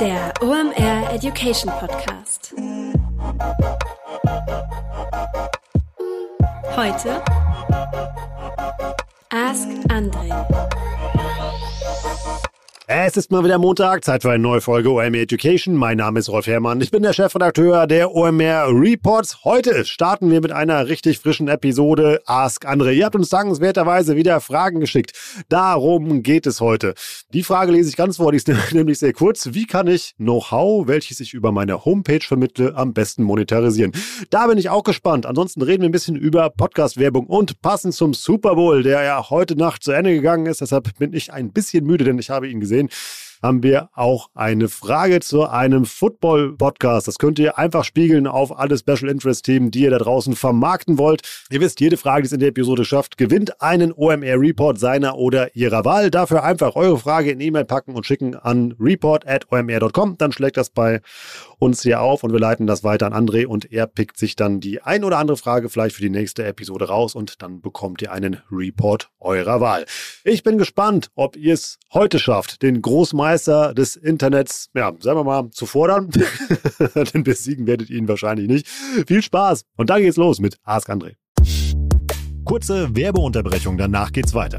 Der OMR Education Podcast. Heute Ask Andre. Es ist mal wieder Montag, Zeit für eine neue Folge OMR Education. Mein Name ist Rolf Herrmann. Ich bin der Chefredakteur der OMR Reports. Heute starten wir mit einer richtig frischen Episode Ask Andre. Ihr habt uns dankenswerterweise wieder Fragen geschickt. Darum geht es heute. Die Frage lese ich ganz vor, die ist nämlich sehr kurz. Wie kann ich Know-how, welches ich über meine Homepage vermittle, am besten monetarisieren? Da bin ich auch gespannt. Ansonsten reden wir ein bisschen über Podcast-Werbung und passend zum Super Bowl, der ja heute Nacht zu Ende gegangen ist. Deshalb bin ich ein bisschen müde, denn ich habe ihn gesehen sehen, haben wir auch eine Frage zu einem Football-Podcast. Das könnt ihr einfach spiegeln auf alle Special Interest-Themen, die ihr da draußen vermarkten wollt. Ihr wisst, jede Frage, die es in der Episode schafft, gewinnt einen OMR-Report seiner oder ihrer Wahl. Dafür einfach eure Frage in E-Mail packen und schicken an report.omr.com. Dann schlägt das bei uns hier auf und wir leiten das weiter an André und er pickt sich dann die ein oder andere Frage vielleicht für die nächste Episode raus und dann bekommt ihr einen Report eurer Wahl. Ich bin gespannt, ob ihr es heute schafft, den Großmeister des Internets, ja, sagen wir mal, zu fordern. Denn besiegen werdet ihr ihn wahrscheinlich nicht. Viel Spaß und dann geht's los mit Ask André. Kurze Werbeunterbrechung, danach geht's weiter.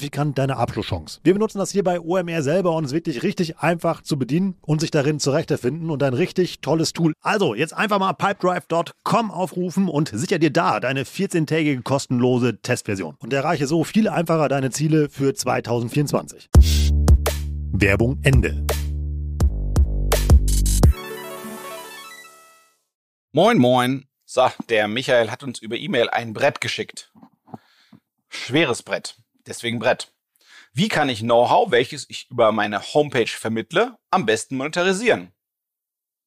signifikant deine Abschlusschance. Wir benutzen das hier bei OMR selber und es ist wirklich richtig einfach zu bedienen und sich darin zurechtfinden und ein richtig tolles Tool. Also jetzt einfach mal pipedrive.com aufrufen und sicher dir da deine 14-tägige kostenlose Testversion und erreiche so viel einfacher deine Ziele für 2024. Werbung Ende. Moin, moin. So, der Michael hat uns über E-Mail ein Brett geschickt. Schweres Brett deswegen Brett. Wie kann ich Know-how, welches ich über meine Homepage vermittle, am besten monetarisieren?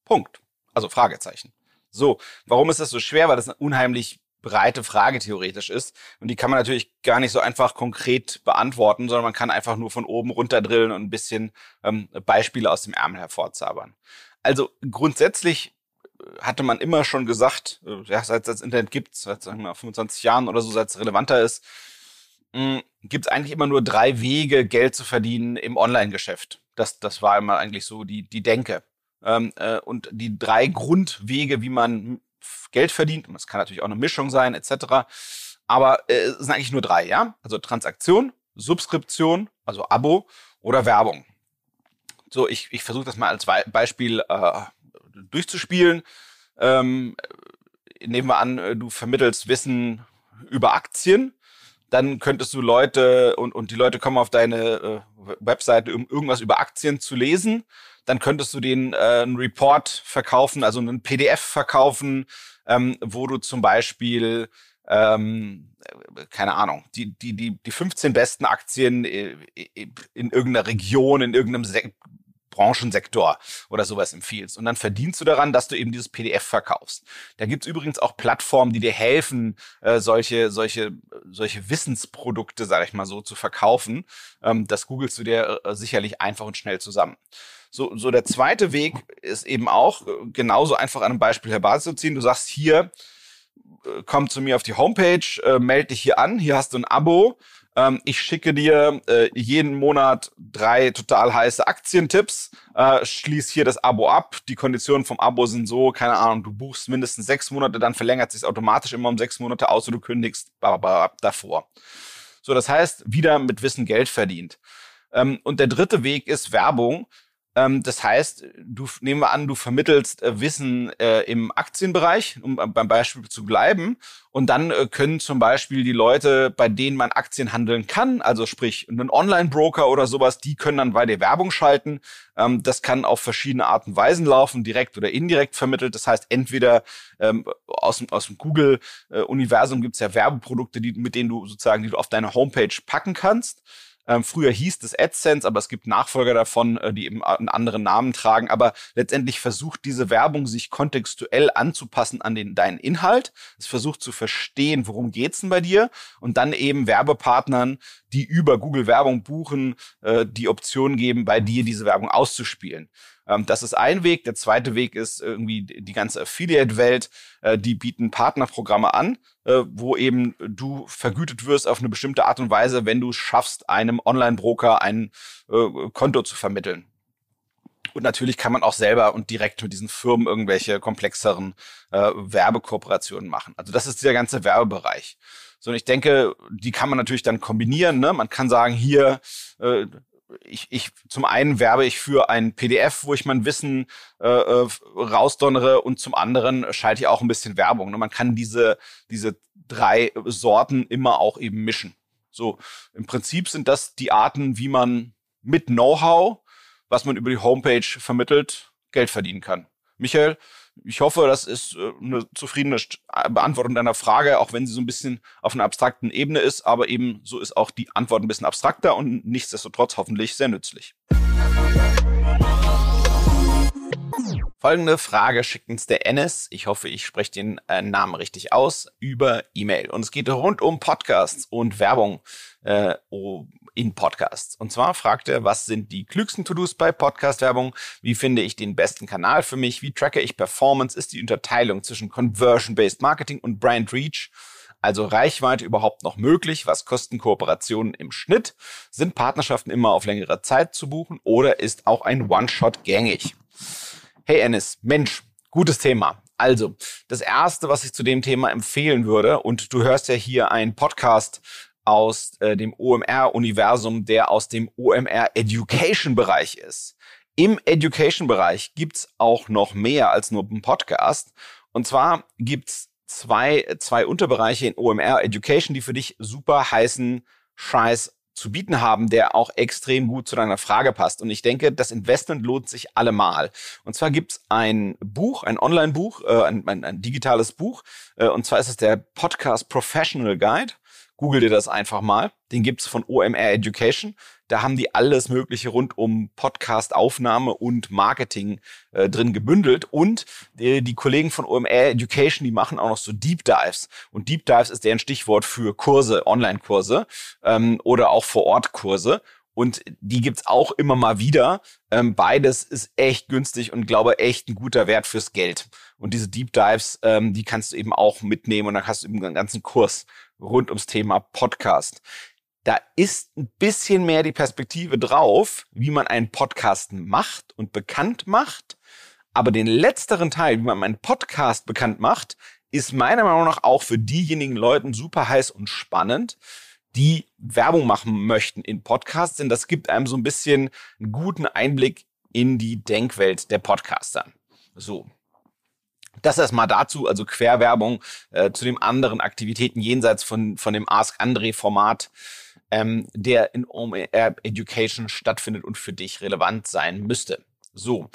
Punkt. Also Fragezeichen. So, warum ist das so schwer? Weil das eine unheimlich breite Frage theoretisch ist. Und die kann man natürlich gar nicht so einfach konkret beantworten, sondern man kann einfach nur von oben runter drillen und ein bisschen ähm, Beispiele aus dem Ärmel hervorzaubern. Also grundsätzlich äh, hatte man immer schon gesagt, äh, ja, seit es das Internet gibt, seit sagen wir, 25 Jahren oder so, seit es relevanter ist, hm, gibt es eigentlich immer nur drei Wege, Geld zu verdienen im Online-Geschäft. Das, das war immer eigentlich so die, die Denke. Ähm, äh, und die drei Grundwege, wie man Geld verdient, und das kann natürlich auch eine Mischung sein, etc. Aber äh, es sind eigentlich nur drei, ja? Also Transaktion, Subskription, also Abo oder Werbung. So, ich, ich versuche das mal als Beispiel äh, durchzuspielen. Ähm, nehmen wir an, äh, du vermittelst Wissen über Aktien dann könntest du Leute und, und die Leute kommen auf deine äh, Webseite, um irgendwas über Aktien zu lesen. Dann könntest du denen äh, einen Report verkaufen, also einen PDF verkaufen, ähm, wo du zum Beispiel ähm, keine Ahnung, die, die, die, die 15 besten Aktien äh, in irgendeiner Region, in irgendeinem Branchensektor oder sowas empfiehlst. Und dann verdienst du daran, dass du eben dieses PDF verkaufst. Da gibt's übrigens auch Plattformen, die dir helfen, äh, solche, solche, solche Wissensprodukte, sage ich mal so, zu verkaufen. Ähm, das googelst du dir äh, sicherlich einfach und schnell zusammen. So, so der zweite Weg ist eben auch äh, genauso einfach an einem Beispiel herbeizuziehen. Du sagst hier, äh, komm zu mir auf die Homepage, äh, melde dich hier an, hier hast du ein Abo, ähm, ich schicke dir äh, jeden Monat drei total heiße Aktientipps. Äh, schließ hier das Abo ab. Die Konditionen vom Abo sind so, keine Ahnung, du buchst mindestens sechs Monate, dann verlängert sich automatisch immer um sechs Monate und du kündigst davor. So, das heißt, wieder mit Wissen Geld verdient. Ähm, und der dritte Weg ist Werbung. Ähm, das heißt, du nehmen wir an, du vermittelst äh, Wissen äh, im Aktienbereich, um äh, beim Beispiel zu bleiben. Und dann äh, können zum Beispiel die Leute, bei denen man Aktien handeln kann, also sprich einen Online-Broker oder sowas, die können dann bei dir Werbung schalten. Ähm, das kann auf verschiedene Arten und Weisen laufen, direkt oder indirekt vermittelt. Das heißt, entweder ähm, aus dem, aus dem Google-Universum äh, gibt's ja Werbeprodukte, die, mit denen du sozusagen, die du auf deine Homepage packen kannst. Ähm, früher hieß es AdSense, aber es gibt Nachfolger davon, äh, die eben einen anderen Namen tragen. Aber letztendlich versucht diese Werbung sich kontextuell anzupassen an den, deinen Inhalt. Es versucht zu verstehen, worum geht's denn bei dir und dann eben Werbepartnern, die über Google Werbung buchen, äh, die Option geben, bei dir diese Werbung auszuspielen. Ähm, das ist ein Weg. Der zweite Weg ist irgendwie die ganze Affiliate-Welt. Äh, die bieten Partnerprogramme an, äh, wo eben du vergütet wirst auf eine bestimmte Art und Weise, wenn du es schaffst, einem Online-Broker ein äh, Konto zu vermitteln. Und natürlich kann man auch selber und direkt mit diesen Firmen irgendwelche komplexeren äh, Werbekooperationen machen. Also das ist dieser ganze Werbebereich. So, und ich denke, die kann man natürlich dann kombinieren. Ne? Man kann sagen, hier, äh, ich, ich zum einen werbe ich für ein PDF, wo ich mein Wissen äh, äh, rausdonnere und zum anderen schalte ich auch ein bisschen Werbung. Ne? Man kann diese, diese drei Sorten immer auch eben mischen. So, im Prinzip sind das die Arten, wie man mit Know-how, was man über die Homepage vermittelt, Geld verdienen kann. Michael, ich hoffe, das ist äh, eine zufriedene Beantwortung deiner Frage, auch wenn sie so ein bisschen auf einer abstrakten Ebene ist, aber eben so ist auch die Antwort ein bisschen abstrakter und nichtsdestotrotz hoffentlich sehr nützlich. Folgende Frage schickt uns der Ennis, ich hoffe, ich spreche den äh, Namen richtig aus, über E-Mail. Und es geht rund um Podcasts und Werbung äh, in Podcasts. Und zwar fragt er, was sind die klügsten To-Dos bei Podcast-Werbung? Wie finde ich den besten Kanal für mich? Wie tracke ich Performance? Ist die Unterteilung zwischen Conversion-Based Marketing und Brand Reach? Also Reichweite überhaupt noch möglich? Was kosten Kooperationen im Schnitt? Sind Partnerschaften immer auf längere Zeit zu buchen oder ist auch ein One-Shot gängig? Hey Ennis, Mensch, gutes Thema. Also, das erste, was ich zu dem Thema empfehlen würde, und du hörst ja hier einen Podcast aus äh, dem OMR-Universum, der aus dem OMR-Education-Bereich ist. Im Education-Bereich gibt's auch noch mehr als nur einen Podcast. Und zwar gibt's zwei, zwei Unterbereiche in OMR Education, die für dich super heißen Scheiß zu bieten haben, der auch extrem gut zu deiner Frage passt. Und ich denke, das Investment lohnt sich allemal. Und zwar gibt's ein Buch, ein Online-Buch, äh, ein, ein, ein, digitales Buch. Äh, und zwar ist es der Podcast Professional Guide. Google dir das einfach mal. Den gibt's von OMR Education. Da haben die alles Mögliche rund um Podcast-Aufnahme und Marketing äh, drin gebündelt. Und die, die, Kollegen von OMR Education, die machen auch noch so Deep Dives. Und Deep Dives ist deren Stichwort für Kurse, Online-Kurse ähm, oder auch Vor-Ort-Kurse. Und die gibt's auch immer mal wieder. Ähm, beides ist echt günstig und glaube echt ein guter Wert fürs Geld. Und diese Deep Dives, ähm, die kannst du eben auch mitnehmen und dann hast du eben einen ganzen Kurs rund ums Thema Podcast. Da ist ein bisschen mehr die Perspektive drauf, wie man einen Podcast macht und bekannt macht. Aber den letzteren Teil, wie man einen Podcast bekannt macht, ist meiner Meinung nach auch für diejenigen Leuten super heiß und spannend, die Werbung machen möchten in Podcasts, denn das gibt einem so ein bisschen einen guten Einblick in die Denkwelt der Podcaster. So. Das erstmal dazu, also Querwerbung äh, zu den anderen Aktivitäten jenseits von, von dem Ask André Format, ähm, der in OMR Education stattfindet und für dich relevant sein müsste. So.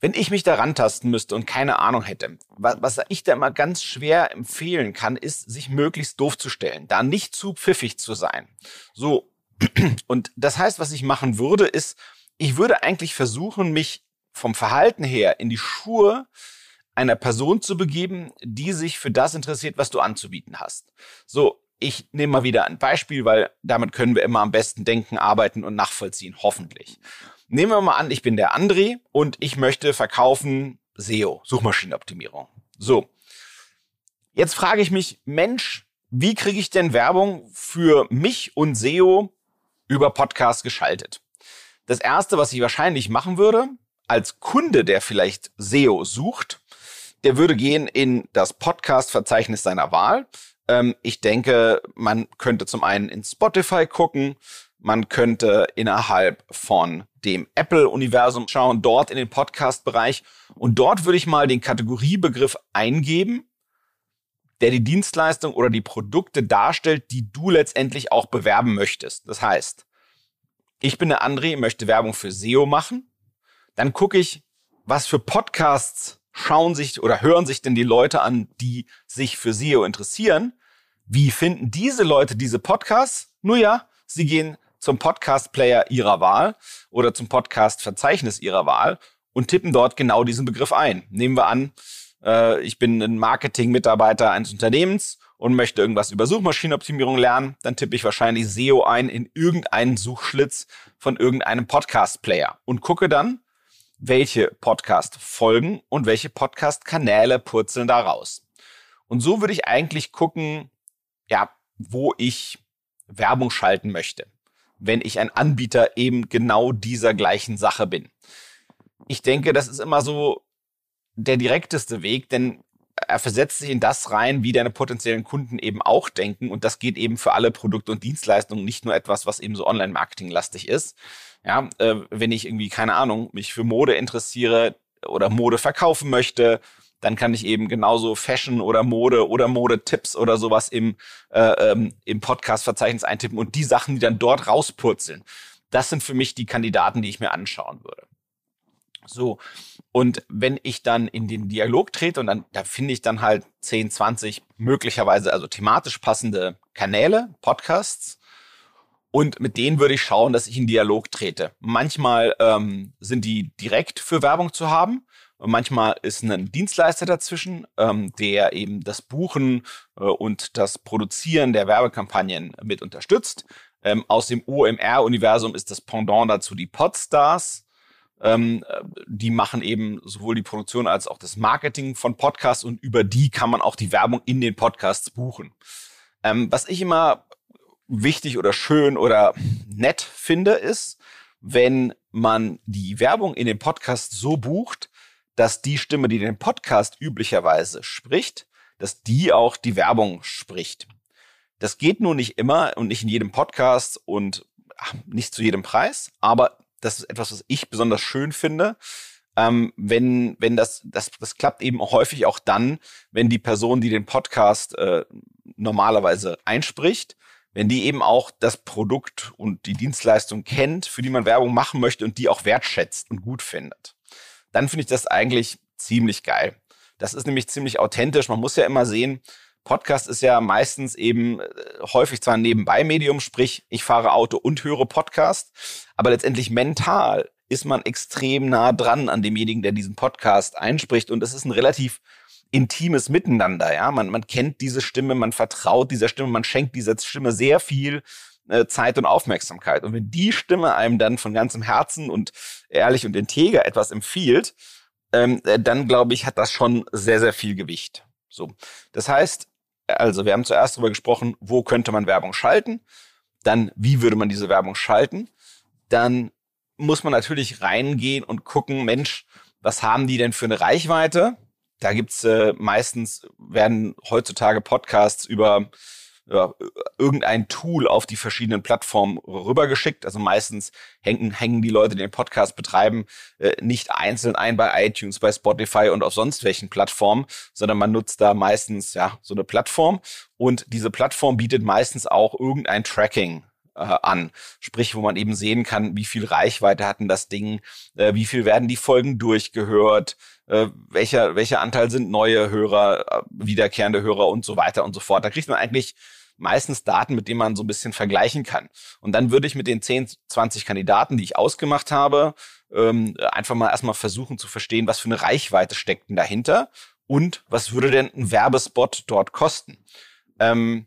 Wenn ich mich da rantasten müsste und keine Ahnung hätte, was, was ich da immer ganz schwer empfehlen kann, ist, sich möglichst doof zu stellen, da nicht zu pfiffig zu sein. So. Und das heißt, was ich machen würde, ist, ich würde eigentlich versuchen, mich vom Verhalten her in die Schuhe einer Person zu begeben, die sich für das interessiert, was du anzubieten hast. So, ich nehme mal wieder ein Beispiel, weil damit können wir immer am besten denken, arbeiten und nachvollziehen, hoffentlich. Nehmen wir mal an, ich bin der André und ich möchte verkaufen SEO, Suchmaschinenoptimierung. So. Jetzt frage ich mich, Mensch, wie kriege ich denn Werbung für mich und SEO über Podcast geschaltet? Das erste, was ich wahrscheinlich machen würde, als Kunde, der vielleicht SEO sucht, der würde gehen in das Podcast-Verzeichnis seiner Wahl. Ähm, ich denke, man könnte zum einen in Spotify gucken, man könnte innerhalb von dem Apple-Universum schauen, dort in den Podcast-Bereich. Und dort würde ich mal den Kategoriebegriff eingeben, der die Dienstleistung oder die Produkte darstellt, die du letztendlich auch bewerben möchtest. Das heißt, ich bin der André, möchte Werbung für SEO machen. Dann gucke ich, was für Podcasts schauen sich oder hören sich denn die Leute an, die sich für SEO interessieren? Wie finden diese Leute diese Podcasts? Nur ja, sie gehen zum Podcast-Player ihrer Wahl oder zum Podcast-Verzeichnis ihrer Wahl und tippen dort genau diesen Begriff ein. Nehmen wir an, äh, ich bin ein Marketing-Mitarbeiter eines Unternehmens und möchte irgendwas über Suchmaschinenoptimierung lernen, dann tippe ich wahrscheinlich SEO ein in irgendeinen Suchschlitz von irgendeinem Podcast-Player und gucke dann, welche Podcast-Folgen und welche Podcast-Kanäle purzeln da raus. Und so würde ich eigentlich gucken, ja, wo ich Werbung schalten möchte, wenn ich ein Anbieter eben genau dieser gleichen Sache bin. Ich denke, das ist immer so der direkteste Weg, denn er versetzt sich in das rein, wie deine potenziellen Kunden eben auch denken. Und das geht eben für alle Produkte und Dienstleistungen, nicht nur etwas, was eben so Online-Marketing-lastig ist. Ja, äh, wenn ich irgendwie, keine Ahnung, mich für Mode interessiere oder Mode verkaufen möchte, dann kann ich eben genauso Fashion oder Mode oder Modetipps oder sowas im, äh, ähm, im Podcast-Verzeichnis eintippen und die Sachen, die dann dort rauspurzeln. Das sind für mich die Kandidaten, die ich mir anschauen würde. So. Und wenn ich dann in den Dialog trete und dann, da finde ich dann halt 10, 20 möglicherweise also thematisch passende Kanäle, Podcasts. Und mit denen würde ich schauen, dass ich in Dialog trete. Manchmal ähm, sind die direkt für Werbung zu haben. Manchmal ist ein Dienstleister dazwischen, ähm, der eben das Buchen äh, und das Produzieren der Werbekampagnen mit unterstützt. Ähm, aus dem OMR-Universum ist das Pendant dazu die Podstars. Ähm, die machen eben sowohl die Produktion als auch das Marketing von Podcasts und über die kann man auch die Werbung in den Podcasts buchen. Ähm, was ich immer wichtig oder schön oder nett finde, ist, wenn man die Werbung in den Podcast so bucht, dass die Stimme, die den Podcast üblicherweise spricht, dass die auch die Werbung spricht. Das geht nur nicht immer und nicht in jedem Podcast und ach, nicht zu jedem Preis, aber das ist etwas, was ich besonders schön finde. Ähm, wenn, wenn das, das, das klappt eben häufig auch dann, wenn die Person, die den Podcast äh, normalerweise einspricht, wenn die eben auch das Produkt und die Dienstleistung kennt, für die man Werbung machen möchte und die auch wertschätzt und gut findet. Dann finde ich das eigentlich ziemlich geil. Das ist nämlich ziemlich authentisch. Man muss ja immer sehen, Podcast ist ja meistens eben äh, häufig zwar ein Nebenbei-Medium, sprich, ich fahre Auto und höre Podcast, aber letztendlich mental ist man extrem nah dran an demjenigen, der diesen Podcast einspricht und es ist ein relativ intimes Miteinander, ja. Man, man kennt diese Stimme, man vertraut dieser Stimme, man schenkt dieser Stimme sehr viel äh, Zeit und Aufmerksamkeit. Und wenn die Stimme einem dann von ganzem Herzen und ehrlich und integer etwas empfiehlt, ähm, äh, dann glaube ich, hat das schon sehr, sehr viel Gewicht. So. Das heißt, also wir haben zuerst darüber gesprochen, wo könnte man Werbung schalten, dann wie würde man diese Werbung schalten, dann muss man natürlich reingehen und gucken, Mensch, was haben die denn für eine Reichweite? Da gibt's äh, meistens, werden heutzutage Podcasts über ja, irgendein Tool auf die verschiedenen Plattformen rübergeschickt. Also meistens hängen, hängen die Leute, die den Podcast betreiben, äh, nicht einzeln ein bei iTunes, bei Spotify und auf sonst welchen Plattformen, sondern man nutzt da meistens ja so eine Plattform und diese Plattform bietet meistens auch irgendein Tracking an. Sprich, wo man eben sehen kann, wie viel Reichweite hatten das Ding, äh, wie viel werden die Folgen durchgehört, äh, welcher, welcher Anteil sind neue Hörer, äh, wiederkehrende Hörer und so weiter und so fort. Da kriegt man eigentlich meistens Daten, mit denen man so ein bisschen vergleichen kann. Und dann würde ich mit den 10, 20 Kandidaten, die ich ausgemacht habe, ähm, einfach mal erstmal versuchen zu verstehen, was für eine Reichweite steckt denn dahinter und was würde denn ein Werbespot dort kosten. Ähm,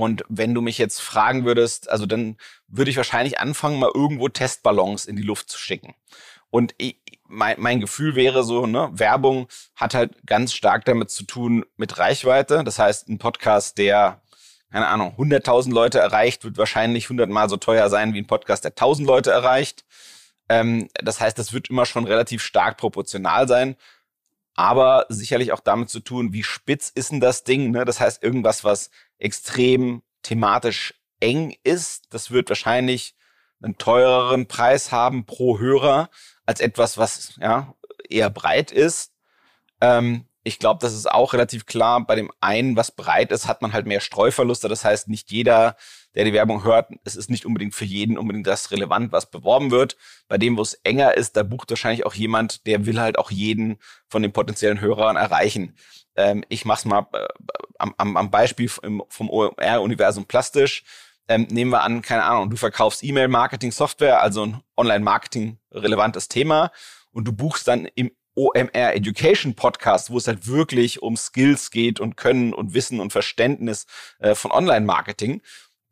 und wenn du mich jetzt fragen würdest, also dann würde ich wahrscheinlich anfangen, mal irgendwo Testballons in die Luft zu schicken. Und ich, mein, mein Gefühl wäre so, ne, Werbung hat halt ganz stark damit zu tun mit Reichweite. Das heißt, ein Podcast, der, keine Ahnung, 100.000 Leute erreicht, wird wahrscheinlich 100 mal so teuer sein wie ein Podcast, der 1.000 Leute erreicht. Ähm, das heißt, das wird immer schon relativ stark proportional sein. Aber sicherlich auch damit zu tun, wie spitz ist denn das Ding? Ne? Das heißt, irgendwas, was extrem thematisch eng ist, das wird wahrscheinlich einen teureren Preis haben pro Hörer als etwas, was ja eher breit ist. Ähm, ich glaube, das ist auch relativ klar. Bei dem einen, was breit ist, hat man halt mehr Streuverluste. Das heißt, nicht jeder, der die Werbung hört, es ist nicht unbedingt für jeden unbedingt das relevant, was beworben wird. Bei dem, wo es enger ist, da bucht wahrscheinlich auch jemand, der will halt auch jeden von den potenziellen Hörern erreichen. Ähm, ich mach's mal äh, am, am Beispiel vom OMR-Universum plastisch. ähm, nehmen wir an, keine Ahnung, du verkaufst E-Mail-Marketing-Software, also ein Online-Marketing-relevantes Thema und du buchst dann im OMR Education Podcast, wo es halt wirklich um Skills geht und Können und Wissen und Verständnis äh, von Online-Marketing,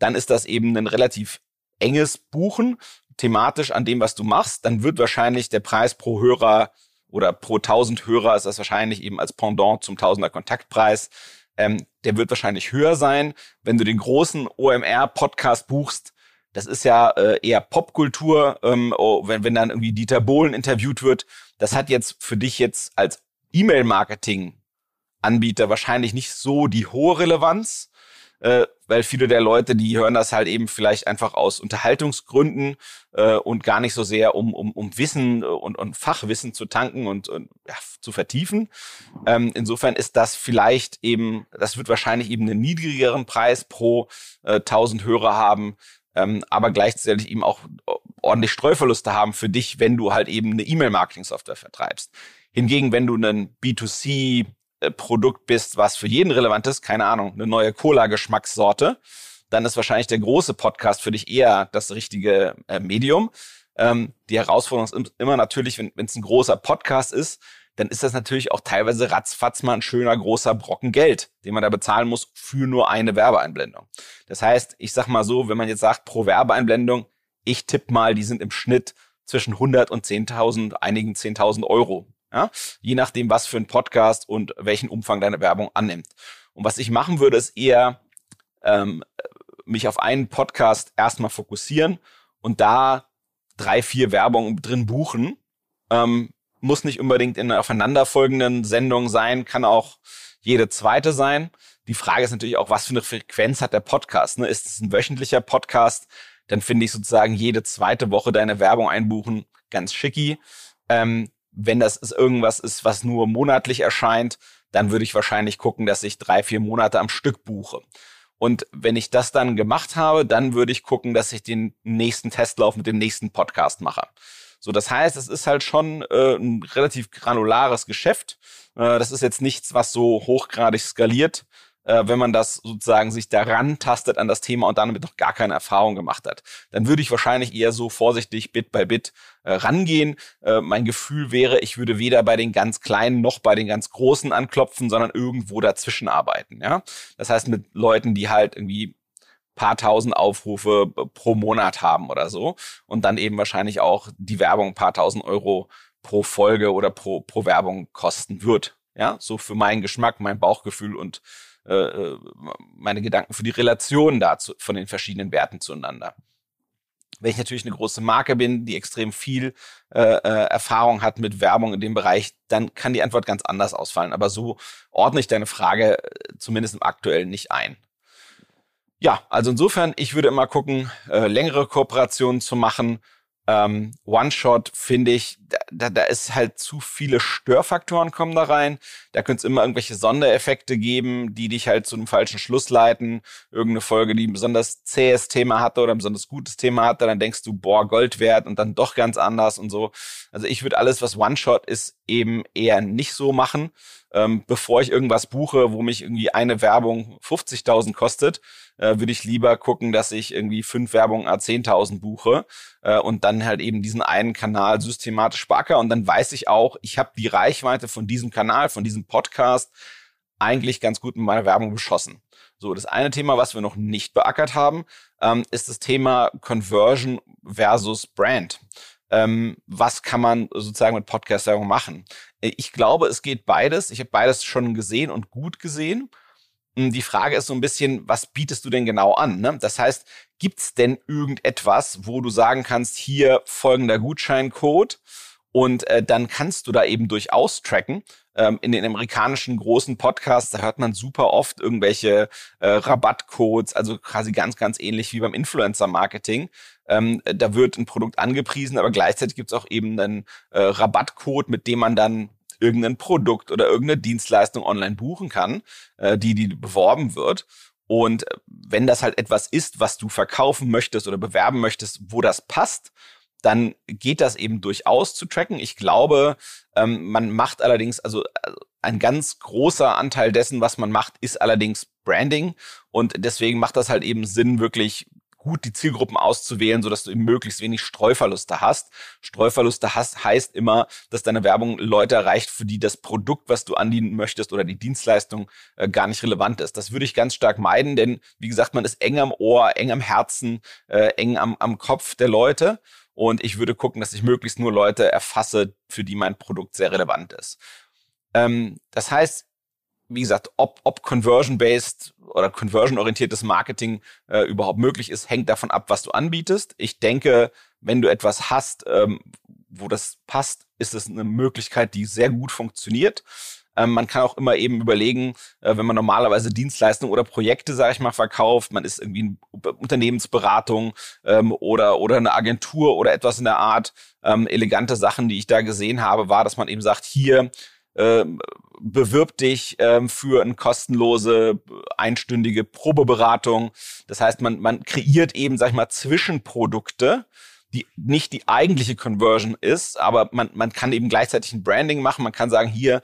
dann ist das eben ein relativ enges Buchen, thematisch an dem, was du machst. Dann wird wahrscheinlich der Preis pro Hörer oder pro 1000 Hörer ist das wahrscheinlich eben als Pendant zum Tausender Kontaktpreis. Ähm, der wird wahrscheinlich höher sein. Wenn du den großen OMR-Podcast buchst, das ist ja äh, eher Popkultur, ähm, oh, wenn, wenn dann irgendwie Dieter Bohlen interviewt wird. Das hat jetzt für dich jetzt als E-Mail-Marketing-Anbieter wahrscheinlich nicht so die hohe Relevanz äh, weil viele der Leute, die hören das halt eben vielleicht einfach aus Unterhaltungsgründen äh, und gar nicht so sehr, um, um, um Wissen und, und Fachwissen zu tanken und, und ja, zu vertiefen. Ähm, insofern ist das vielleicht eben, das wird wahrscheinlich eben einen niedrigeren Preis pro äh, 1000 Hörer haben, ähm, aber gleichzeitig eben auch ordentlich Streuverluste haben für dich, wenn du halt eben eine E-Mail-Marketing-Software vertreibst. Hingegen, wenn du einen B2C äh, Produkt bist, was für jeden relevant ist, keine Ahnung, eine neue Cola-Geschmackssorte, dann ist wahrscheinlich der große Podcast für dich eher das richtige äh, Medium. Ähm, die Herausforderung ist immer natürlich, wenn es ein großer Podcast ist, dann ist das natürlich auch teilweise ratzfatz mal ein schöner großer Brocken Geld, den man da bezahlen muss für nur eine Werbeeinblendung. Das heißt, ich sag mal so, wenn man jetzt sagt pro Werbeeinblendung, ich tippe mal, die sind im Schnitt zwischen 100 und 10.000, einigen 10.000 Euro ja? Je nachdem, was für ein Podcast und welchen Umfang deine Werbung annimmt. Und was ich machen würde, ist eher ähm, mich auf einen Podcast erstmal fokussieren und da drei, vier Werbungen drin buchen. Ähm, muss nicht unbedingt in einer aufeinanderfolgenden Sendung sein, kann auch jede zweite sein. Die Frage ist natürlich auch, was für eine Frequenz hat der Podcast? Ne? Ist es ein wöchentlicher Podcast? Dann finde ich sozusagen jede zweite Woche deine Werbung einbuchen ganz schicki. Ähm, wenn das irgendwas ist, was nur monatlich erscheint, dann würde ich wahrscheinlich gucken, dass ich drei, vier Monate am Stück buche. Und wenn ich das dann gemacht habe, dann würde ich gucken, dass ich den nächsten Testlauf mit dem nächsten Podcast mache. So, das heißt, es ist halt schon äh, ein relativ granulares Geschäft. Äh, das ist jetzt nichts, was so hochgradig skaliert, äh, wenn man das sozusagen sich daran tastet an das Thema und damit noch gar keine Erfahrung gemacht hat. Dann würde ich wahrscheinlich eher so vorsichtig Bit by Bit äh, rangehen. Äh, mein Gefühl wäre, ich würde weder bei den ganz kleinen noch bei den ganz großen anklopfen, sondern irgendwo dazwischen arbeiten. Ja, das heißt mit Leuten, die halt irgendwie paar tausend Aufrufe pro Monat haben oder so und dann eben wahrscheinlich auch die Werbung paar tausend Euro pro Folge oder pro, pro Werbung kosten wird. Ja, so für meinen Geschmack, mein Bauchgefühl und äh, äh, meine Gedanken für die Relation dazu von den verschiedenen Werten zueinander. Wenn ich natürlich eine große Marke bin, die extrem viel äh, äh, Erfahrung hat mit Werbung in dem Bereich, dann kann die Antwort ganz anders ausfallen. Aber so ordne ich deine Frage zumindest im aktuellen nicht ein. Ja, also insofern, ich würde immer gucken, äh, längere Kooperationen zu machen, ähm, One-Shot finde ich, da, da ist halt zu viele Störfaktoren kommen da rein. Da könnte es immer irgendwelche Sondereffekte geben, die dich halt zu einem falschen Schluss leiten. Irgendeine Folge, die ein besonders zähes Thema hatte oder ein besonders gutes Thema hatte, dann denkst du, boah, Gold wert und dann doch ganz anders und so. Also ich würde alles, was One-Shot ist, eben eher nicht so machen. Ähm, bevor ich irgendwas buche, wo mich irgendwie eine Werbung 50.000 kostet, äh, würde ich lieber gucken, dass ich irgendwie fünf Werbungen a 10.000 buche äh, und dann halt eben diesen einen Kanal systematisch backe und dann weiß ich auch, ich habe die Reichweite von diesem Kanal, von diesem Podcast eigentlich ganz gut mit meiner Werbung beschossen. So, das eine Thema, was wir noch nicht beackert haben, ähm, ist das Thema Conversion versus Brand. Ähm, was kann man sozusagen mit Podcast-Werbung machen? Äh, ich glaube, es geht beides. Ich habe beides schon gesehen und gut gesehen. Hm, die Frage ist so ein bisschen, was bietest du denn genau an? Ne? Das heißt, gibt's denn irgendetwas, wo du sagen kannst, hier folgender Gutscheincode und äh, dann kannst du da eben durchaus tracken. Ähm, in den amerikanischen großen Podcasts, da hört man super oft irgendwelche äh, Rabattcodes, also quasi ganz, ganz ähnlich wie beim Influencer-Marketing. Ähm, da wird ein Produkt angepriesen, aber gleichzeitig gibt's auch eben einen äh, Rabattcode, mit dem man dann irgendein Produkt oder irgendeine Dienstleistung online buchen kann, äh, die, die beworben wird. Und wenn das halt etwas ist, was du verkaufen möchtest oder bewerben möchtest, wo das passt, dann geht das eben durchaus zu tracken. Ich glaube, ähm, man macht allerdings, also, also ein ganz großer Anteil dessen, was man macht, ist allerdings Branding. Und deswegen macht das halt eben Sinn, wirklich gut, die Zielgruppen auszuwählen, sodass du eben möglichst wenig Streuverluste hast. Streuverluste hast, heißt immer, dass deine Werbung Leute erreicht, für die das Produkt, was du andienen möchtest oder die Dienstleistung äh, gar nicht relevant ist. Das würde ich ganz stark meiden, denn wie gesagt, man ist eng am Ohr, eng am Herzen, äh, eng am, am Kopf der Leute. Und ich würde gucken, dass ich möglichst nur Leute erfasse, für die mein Produkt sehr relevant ist. Ähm, das heißt, wie gesagt, ob, ob conversion-based oder conversion-orientiertes Marketing äh, überhaupt möglich ist, hängt davon ab, was du anbietest. Ich denke, wenn du etwas hast, ähm, wo das passt, ist es eine Möglichkeit, die sehr gut funktioniert. Ähm, man kann auch immer eben überlegen, äh, wenn man normalerweise Dienstleistungen oder Projekte, sage ich mal, verkauft, man ist irgendwie eine Unternehmensberatung ähm, oder, oder eine Agentur oder etwas in der Art. Ähm, elegante Sachen, die ich da gesehen habe, war, dass man eben sagt, hier ähm, bewirb dich ähm, für eine kostenlose einstündige Probeberatung. Das heißt, man, man kreiert eben, sag ich mal, Zwischenprodukte, die nicht die eigentliche Conversion ist, aber man, man kann eben gleichzeitig ein Branding machen. Man kann sagen, hier,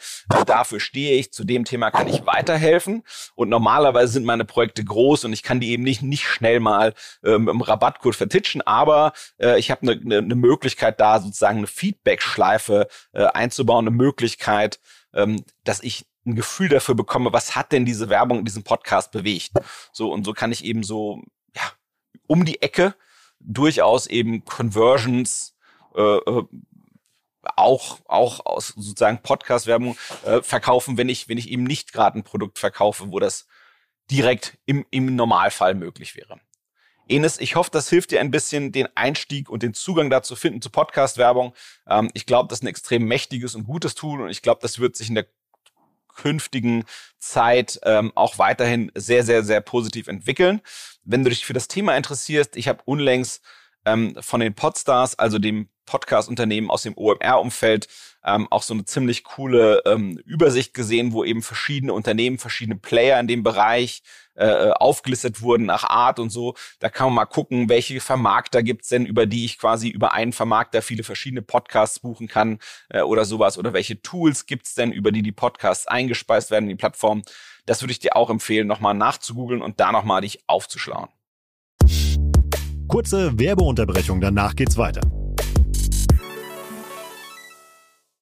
dafür stehe ich, zu dem Thema kann ich weiterhelfen. Und normalerweise sind meine Projekte groß und ich kann die eben nicht, nicht schnell mal ähm, im Rabattcode vertitschen, aber äh, ich habe eine ne, ne Möglichkeit da, sozusagen eine Feedback-Schleife äh, einzubauen, eine Möglichkeit, ähm, dass ich ein Gefühl dafür bekomme, was hat denn diese Werbung in diesem Podcast bewegt. So und so kann ich eben so ja um die Ecke durchaus eben Conversions äh, äh, auch auch aus sozusagen Podcast-Werbung äh, verkaufen, wenn ich wenn ich eben nicht gerade ein Produkt verkaufe, wo das direkt im im Normalfall möglich wäre. Enes, ich hoffe, das hilft dir ein bisschen, den Einstieg und den Zugang dazu finden zu Podcast-Werbung. Ähm, ich glaube, das ist ein extrem mächtiges und gutes Tool und ich glaube, das wird sich in der künftigen Zeit ähm, auch weiterhin sehr, sehr, sehr positiv entwickeln. Wenn du dich für das Thema interessierst, ich habe unlängst ähm, von den Podstars, also dem Podcast-Unternehmen aus dem OMR-Umfeld, ähm, auch so eine ziemlich coole ähm, Übersicht gesehen, wo eben verschiedene Unternehmen, verschiedene Player in dem Bereich äh, äh, aufgelistet wurden nach Art und so. Da kann man mal gucken, welche Vermarkter gibt's denn, über die ich quasi über einen Vermarkter viele verschiedene Podcasts buchen kann äh, oder sowas. Oder welche Tools gibt's denn, über die die Podcasts eingespeist werden in die Plattform. Das würde ich dir auch empfehlen, nochmal nachzugoogeln und da nochmal dich aufzuschlauen. Kurze Werbeunterbrechung, danach geht's weiter.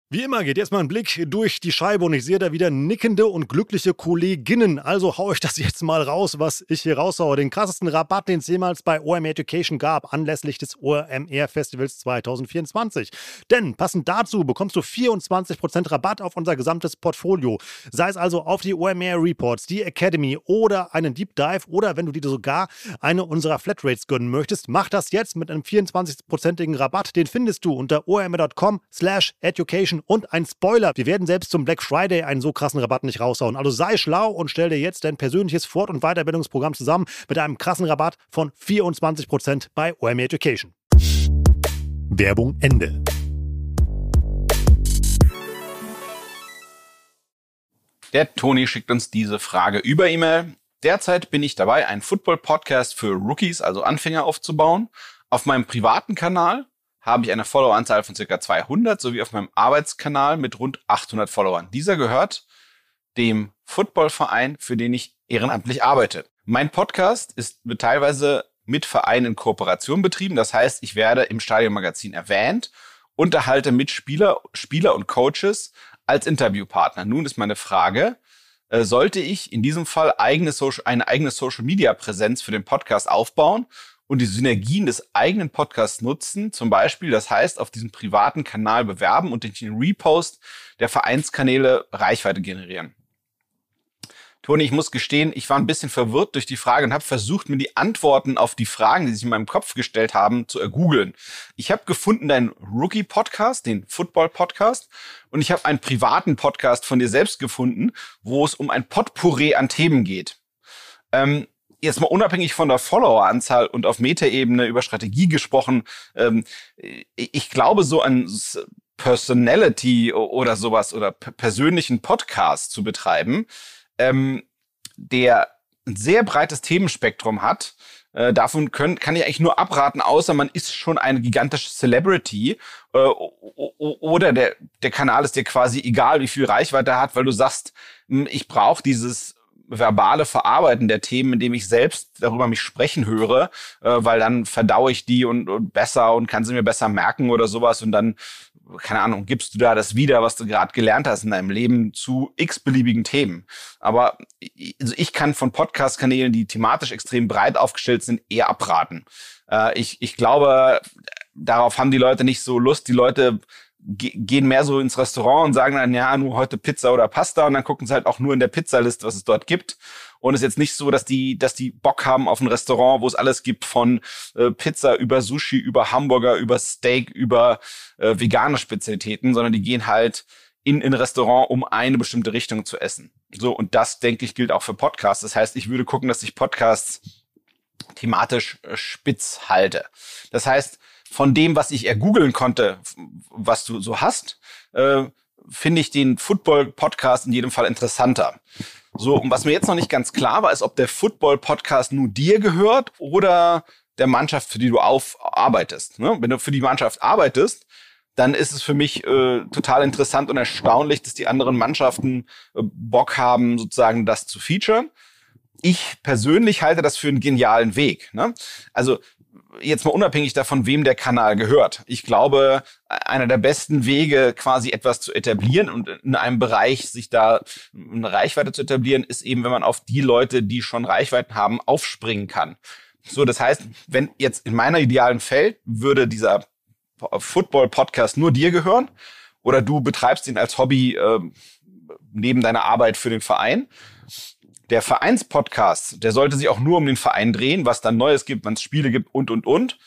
Wie immer geht jetzt mal ein Blick durch die Scheibe und ich sehe da wieder nickende und glückliche Kolleginnen. Also hau ich das jetzt mal raus, was ich hier raushaue. Den krassesten Rabatt, den es jemals bei OMR Education gab, anlässlich des OMR Festivals 2024. Denn passend dazu bekommst du 24% Rabatt auf unser gesamtes Portfolio. Sei es also auf die OMR Reports, die Academy oder einen Deep Dive oder wenn du dir sogar eine unserer Flatrates gönnen möchtest, mach das jetzt mit einem 24%igen Rabatt. Den findest du unter omr.com slash education Edition und ein Spoiler. Wir werden selbst zum Black Friday einen so krassen Rabatt nicht raushauen. Also sei schlau und stell dir jetzt dein persönliches Fort- und Weiterbildungsprogramm zusammen mit einem krassen Rabatt von 24% bei OMR Education. Werbung Ende. Der Toni schickt uns diese Frage über E-Mail. Derzeit bin ich dabei, einen Football-Podcast für Rookies, also Anfänger, aufzubauen. Auf meinem privaten Kanal habe ich eine Followeranzahl von circa 200 sowie auf meinem Arbeitskanal mit rund 800 Followern. Dieser gehört dem Footballverein, für den ich ehrenamtlich arbeite. Mein Podcast ist teilweise mit Vereinen in Kooperation betrieben. Das heißt, ich werde im Stadionmagazin erwähnt, unterhalte Mitspieler, Spieler und Coaches als Interviewpartner. Nun ist meine Frage, äh, sollte ich in diesem Fall eigene Social, eine eigene Social Media Präsenz für den Podcast aufbauen und die Synergien des eigenen Podcasts nutzen. Zum Beispiel, das heißt, auf diesem privaten Kanal bewerben und durch den Repost der Vereinskanäle Reichweite generieren. Toni, ich muss gestehen, ich war ein bisschen verwirrt durch die Frage und habe versucht, mir die Antworten auf die Fragen, die sich in meinem Kopf gestellt haben, zu ergoogeln. Ich habe gefunden deinen Rookie-Podcast, den Football-Podcast, und ich habe einen privaten Podcast von dir selbst gefunden, wo es um ein Potpourri an Themen geht. Ähm, jetzt mal unabhängig von der Followeranzahl und auf Metaebene über Strategie gesprochen, ähm, ich glaube, so ein Personality oder sowas oder persönlichen Podcast zu betreiben, ähm, der ein sehr breites Themenspektrum hat, äh, davon können, kann ich eigentlich nur abraten, außer man ist schon eine gigantische Celebrity äh, oder der, der Kanal ist dir quasi egal, wie viel Reichweite er hat, weil du sagst, hm, ich brauche dieses verbale Verarbeiten der Themen, indem ich selbst darüber mich sprechen höre, äh, weil dann verdaue ich die und, und besser und kann sie mir besser merken oder sowas und dann keine Ahnung, gibst du da das wieder, was du gerade gelernt hast in deinem Leben zu x-beliebigen Themen. Aber also ich kann von Podcast-Kanälen, die thematisch extrem breit aufgestellt sind, eher abraten. Äh, ich, ich glaube, darauf haben die Leute nicht so Lust. Die Leute gehen mehr so ins Restaurant und sagen dann, ja, nur heute Pizza oder Pasta und dann gucken sie halt auch nur in der Pizzaliste, was es dort gibt. Und es ist jetzt nicht so, dass die, dass die Bock haben auf ein Restaurant, wo es alles gibt von äh, Pizza über Sushi, über Hamburger, über Steak, über äh, vegane Spezialitäten, sondern die gehen halt in ein Restaurant, um eine bestimmte Richtung zu essen. So, und das, denke ich, gilt auch für Podcasts. Das heißt, ich würde gucken, dass ich Podcasts thematisch äh, spitz halte. Das heißt, von dem, was ich ergoogeln konnte, was du so hast, äh, finde ich den Football-Podcast in jedem Fall interessanter. So, und was mir jetzt noch nicht ganz klar war, ist, ob der Football-Podcast nur dir gehört oder der Mannschaft, für die du aufarbeitest. Ne? Wenn du für die Mannschaft arbeitest, dann ist es für mich äh, total interessant und erstaunlich, dass die anderen Mannschaften äh, Bock haben, sozusagen das zu featuren. Ich persönlich halte das für einen genialen Weg. Ne? Also jetzt mal unabhängig davon, wem der Kanal gehört. Ich glaube, einer der besten Wege, quasi etwas zu etablieren und in einem Bereich sich da eine Reichweite zu etablieren, ist eben, wenn man auf die Leute, die schon Reichweiten haben, aufspringen kann. So, das heißt, wenn jetzt in meiner idealen Feld würde dieser Football-Podcast nur dir gehören oder du betreibst ihn als Hobby äh, neben deiner Arbeit für den Verein, der Vereinspodcast, der sollte sich auch nur um den Verein drehen, was dann Neues gibt, wann es Spiele gibt und, und, und.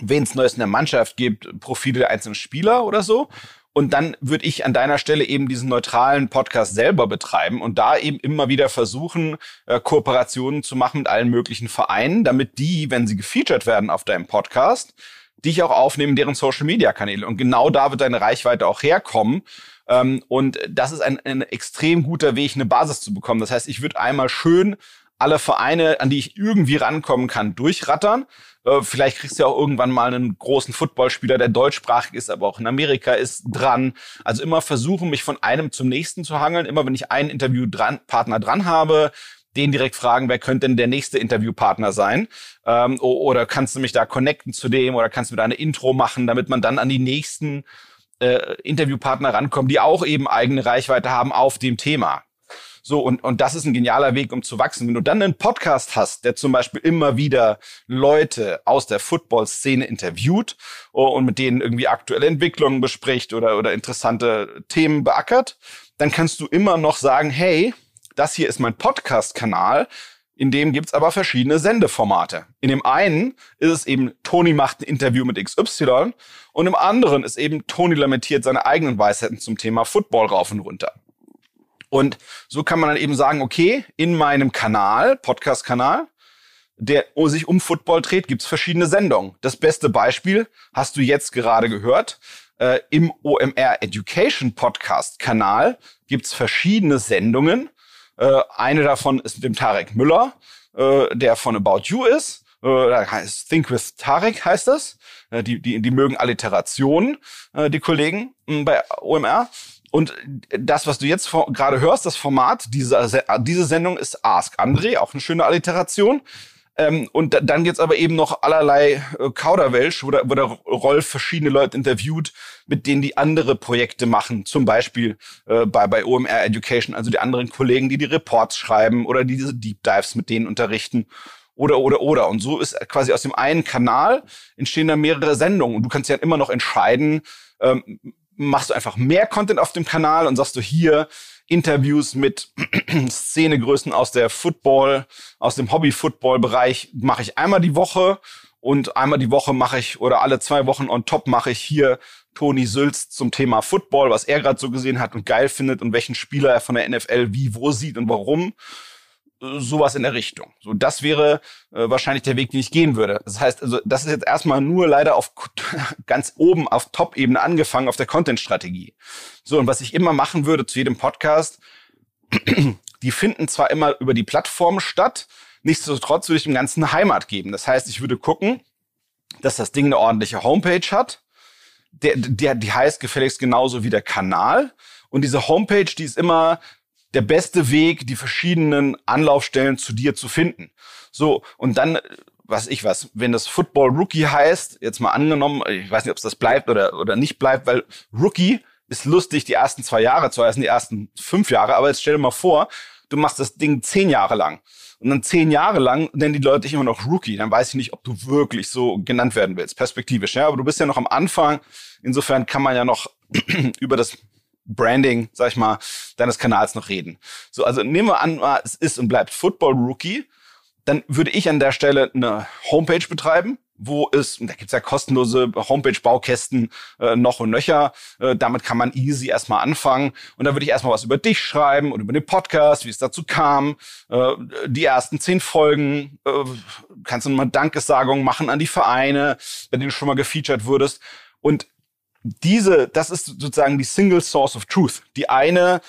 Wen es Neues in der Mannschaft gibt, Profile der einzelnen Spieler oder so. Und dann würde ich an deiner Stelle eben diesen neutralen Podcast selber betreiben und da eben immer wieder versuchen, äh, Kooperationen zu machen mit allen möglichen Vereinen, damit die, wenn sie gefeatured werden auf deinem Podcast, dich auch aufnehmen, deren Social Media Kanäle. Und genau da wird deine Reichweite auch herkommen. Ähm, und das ist ein, ein extrem guter Weg, eine Basis zu bekommen. Das heißt, ich würde einmal schön alle Vereine, an die ich irgendwie rankommen kann, durchrattern. Äh, vielleicht kriegst du ja auch irgendwann mal einen großen Footballspieler, der deutschsprachig ist, aber auch in Amerika ist dran. Also immer versuchen, mich von einem zum nächsten zu hangeln. Immer wenn ich einen Interviewpartner dran habe, den direkt fragen, wer könnte denn der nächste Interviewpartner sein? Ähm, oder kannst du mich da connecten zu dem oder kannst du mir da eine Intro machen, damit man dann an die nächsten äh, Interviewpartner rankommen, die auch eben eigene Reichweite haben auf dem Thema. So, und, und das ist ein genialer Weg, um zu wachsen. Wenn du dann einen Podcast hast, der zum Beispiel immer wieder Leute aus der Football-Szene interviewt und mit denen irgendwie aktuelle Entwicklungen bespricht oder, oder interessante Themen beackert, dann kannst du immer noch sagen, hey, das hier ist mein Podcast-Kanal, in dem gibt's aber verschiedene Sendeformate. In dem einen ist es eben, Toni macht ein Interview mit XY und im anderen ist eben, Toni lamentiert seine eigenen Weisheiten zum Thema Football rauf und runter. Und so kann man dann eben sagen, okay, in meinem Kanal, Podcast-Kanal, der sich um Football dreht, gibt's verschiedene Sendungen. Das beste Beispiel hast du jetzt gerade gehört. Äh, Im OMR Education Podcast Kanal gibt's verschiedene Sendungen äh, eine davon ist mit dem Tarek Müller, äh, der von About You ist. Äh, Think with Tarek heißt das. Äh, die, die, die mögen Alliterationen, äh, die Kollegen mh, hm, bei OMR. Und das, was du jetzt gerade hörst, das Format dieser diese Sendung ist Ask André, auch eine schöne Alliteration. Ähm, und dann gibt's aber eben noch allerlei äh, Kauderwelsch, wo der, wo der Rolf verschiedene Leute interviewt, mit denen die andere Projekte machen. Zum Beispiel äh, bei, bei OMR Education, also die anderen Kollegen, die die Reports schreiben oder die diese Deep Dives mit denen unterrichten. Oder, oder, oder. Und so ist quasi aus dem einen Kanal entstehen dann mehrere Sendungen. Und du kannst ja immer noch entscheiden, ähm, machst du einfach mehr Content auf dem Kanal und sagst du hier, Interviews mit Szenegrößen aus der Football, aus dem Hobby-Football-Bereich mache ich einmal die Woche und einmal die Woche mache ich oder alle zwei Wochen on top mache ich hier Toni Sülz zum Thema Football, was er gerade so gesehen hat und geil findet und welchen Spieler er von der NFL wie wo sieht und warum sowas in der Richtung. So, das wäre äh, wahrscheinlich der Weg, den ich gehen würde. Das heißt, also, das ist jetzt erstmal nur leider auf ganz oben auf Top-Ebene angefangen auf der Content-Strategie. So, und was ich immer machen würde zu jedem Podcast, die finden zwar immer über die Plattform statt, nichtsdestotrotz würde ich dem Ganzen Heimat geben. Das heißt, ich würde gucken, dass das Ding eine ordentliche Homepage hat. Der, der, die heißt gefälligst genauso wie der Kanal. Und diese Homepage, die ist immer der beste Weg, die verschiedenen Anlaufstellen zu dir zu finden. So, und dann, was ich was, wenn das Football Rookie heißt, jetzt mal angenommen, ich weiß nicht, ob es das bleibt oder, oder nicht bleibt, weil Rookie ist lustig die ersten zwei Jahre, zwar erst die ersten fünf Jahre, aber jetzt stell dir mal vor, du machst das Ding zehn Jahre lang. Und dann zehn Jahre lang nennen die Leute dich immer noch Rookie. Dann weiß ich nicht, ob du wirklich so genannt werden willst, perspektivisch. Ja, aber du bist ja noch am Anfang. Insofern kann man ja noch über das Branding, sag ich mal, deines Kanals noch reden. So, also nehmen wir an, es ist und bleibt Football Rookie. Dann würde ich an der Stelle eine Homepage betreiben, wo es, da gibt's ja kostenlose Homepage-Baukästen äh, noch und nöcher. Äh, damit kann man easy erstmal anfangen. Und da würde ich erstmal was über dich schreiben und über den Podcast, wie es dazu kam, äh, die ersten zehn Folgen. Äh, kannst du nochmal Dankessagungen machen an die Vereine, bei denen du schon mal gefeatured wurdest. Und diese, das ist sozusagen die Single Source of Truth. Die eine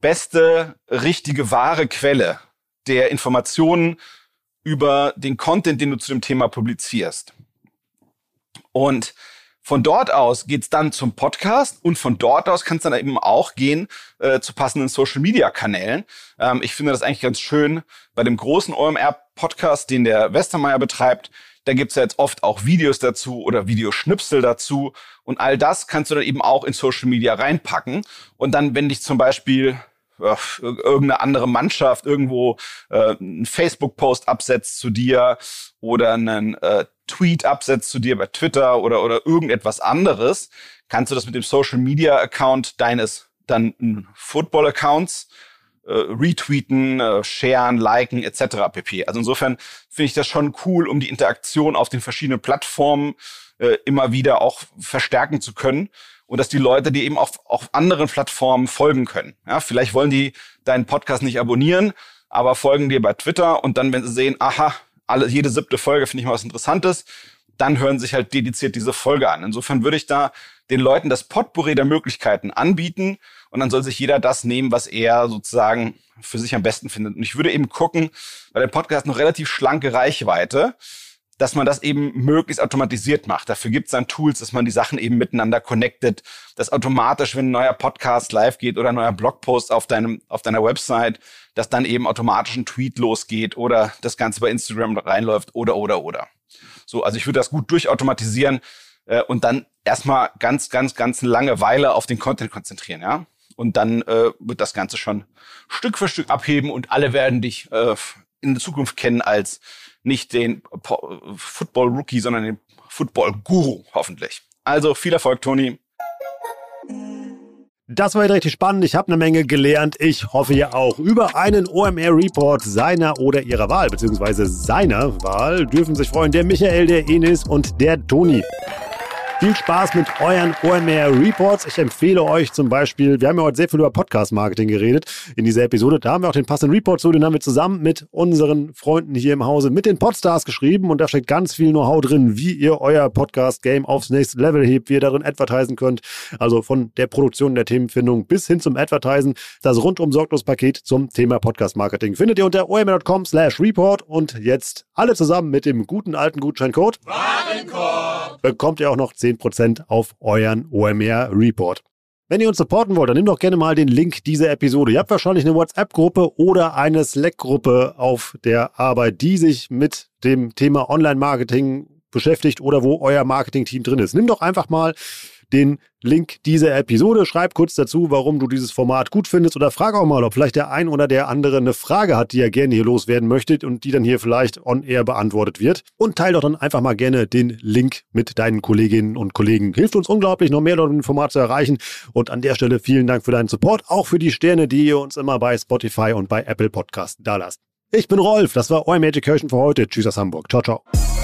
beste, richtige, wahre Quelle der Informationen über den Content, den du zu dem Thema publizierst. Und von dort aus geht's dann zum Podcast und von dort aus kann es dann eben auch gehen äh, zu passenden Social-Media-Kanälen. Ähm, ich finde das eigentlich ganz schön bei dem großen OMR-Podcast, den der Westermeier betreibt. Da gibt's ja jetzt oft auch Videos dazu oder Videoschnipsel dazu. Und all das kannst du dann eben auch in Social Media reinpacken. Und dann, wenn dich zum Beispiel irgendeine andere Mannschaft irgendwo äh, einen Facebook-Post absetzt zu dir oder einen äh, Tweet absetzt zu dir bei Twitter oder, oder irgendetwas anderes, kannst du das mit dem Social-Media-Account deines dann Football-Accounts äh, retweeten, äh, sharen, liken etc. pp. Also insofern finde ich das schon cool, um die Interaktion auf den verschiedenen Plattformen äh, immer wieder auch verstärken zu können und dass die Leute die eben auf, auf anderen Plattformen folgen können. Ja, vielleicht wollen die deinen Podcast nicht abonnieren, aber folgen dir bei Twitter und dann, wenn sie sehen, aha, alle, jede siebte Folge finde ich mal was Interessantes, dann hören sich halt dediziert diese Folge an. Insofern würde ich da den Leuten das Potpourri der Möglichkeiten anbieten und dann soll sich jeder das nehmen, was er sozusagen für sich am besten findet. Und ich würde eben gucken, weil der Podcast noch relativ schlanke Reichweite, dass man das eben möglichst automatisiert macht. Dafür gibt es dann Tools, dass man die Sachen eben miteinander connectet, dass automatisch, wenn ein neuer Podcast live geht oder ein neuer Blogpost auf deinem auf deiner Website, dass dann eben automatisch ein Tweet losgeht oder das Ganze bei Instagram reinläuft oder oder oder. So, also ich würde das gut durchautomatisieren äh, und dann erstmal ganz ganz ganz lange Weile auf den Content konzentrieren, ja. Und dann äh, wird das Ganze schon Stück für Stück abheben und alle werden dich äh, in der Zukunft kennen als nicht den Football-Rookie, sondern den Football-Guru, hoffentlich. Also viel Erfolg, Toni. Das war jetzt richtig spannend. Ich habe eine Menge gelernt. Ich hoffe ihr auch. Über einen OMR-Report seiner oder ihrer Wahl, beziehungsweise seiner Wahl, dürfen sich freuen der Michael, der Enis und der Toni. Viel Spaß mit euren OMR Reports. Ich empfehle euch zum Beispiel, wir haben ja heute sehr viel über Podcast-Marketing geredet in dieser Episode. Da haben wir auch den passenden Report zu, den haben wir zusammen mit unseren Freunden hier im Hause, mit den Podstars geschrieben und da steckt ganz viel Know-how drin, wie ihr euer Podcast-Game aufs nächste Level hebt, wie ihr darin advertisen könnt. Also von der Produktion der Themenfindung bis hin zum Advertisen. Das rundum sorglos Paket zum Thema Podcast-Marketing findet ihr unter omr.com slash report und jetzt alle zusammen mit dem guten alten Gutscheincode Warenkorb bekommt ihr auch noch 10 10% auf euren OMR Report. Wenn ihr uns supporten wollt, dann nehmt doch gerne mal den Link dieser Episode. Ihr habt wahrscheinlich eine WhatsApp-Gruppe oder eine Slack-Gruppe auf der Arbeit, die sich mit dem Thema Online-Marketing beschäftigt oder wo euer Marketing-Team drin ist. Nimm doch einfach mal den Link dieser Episode. Schreib kurz dazu, warum du dieses Format gut findest oder frag auch mal, ob vielleicht der ein oder der andere eine Frage hat, die er gerne hier loswerden möchte und die dann hier vielleicht on air beantwortet wird. Und teile doch dann einfach mal gerne den Link mit deinen Kolleginnen und Kollegen. Hilft uns unglaublich, noch mehr Leute im Format zu erreichen. Und an der Stelle vielen Dank für deinen Support, auch für die Sterne, die ihr uns immer bei Spotify und bei Apple Podcasts da lasst. Ich bin Rolf, das war euer Education für heute. Tschüss aus Hamburg. Ciao, ciao.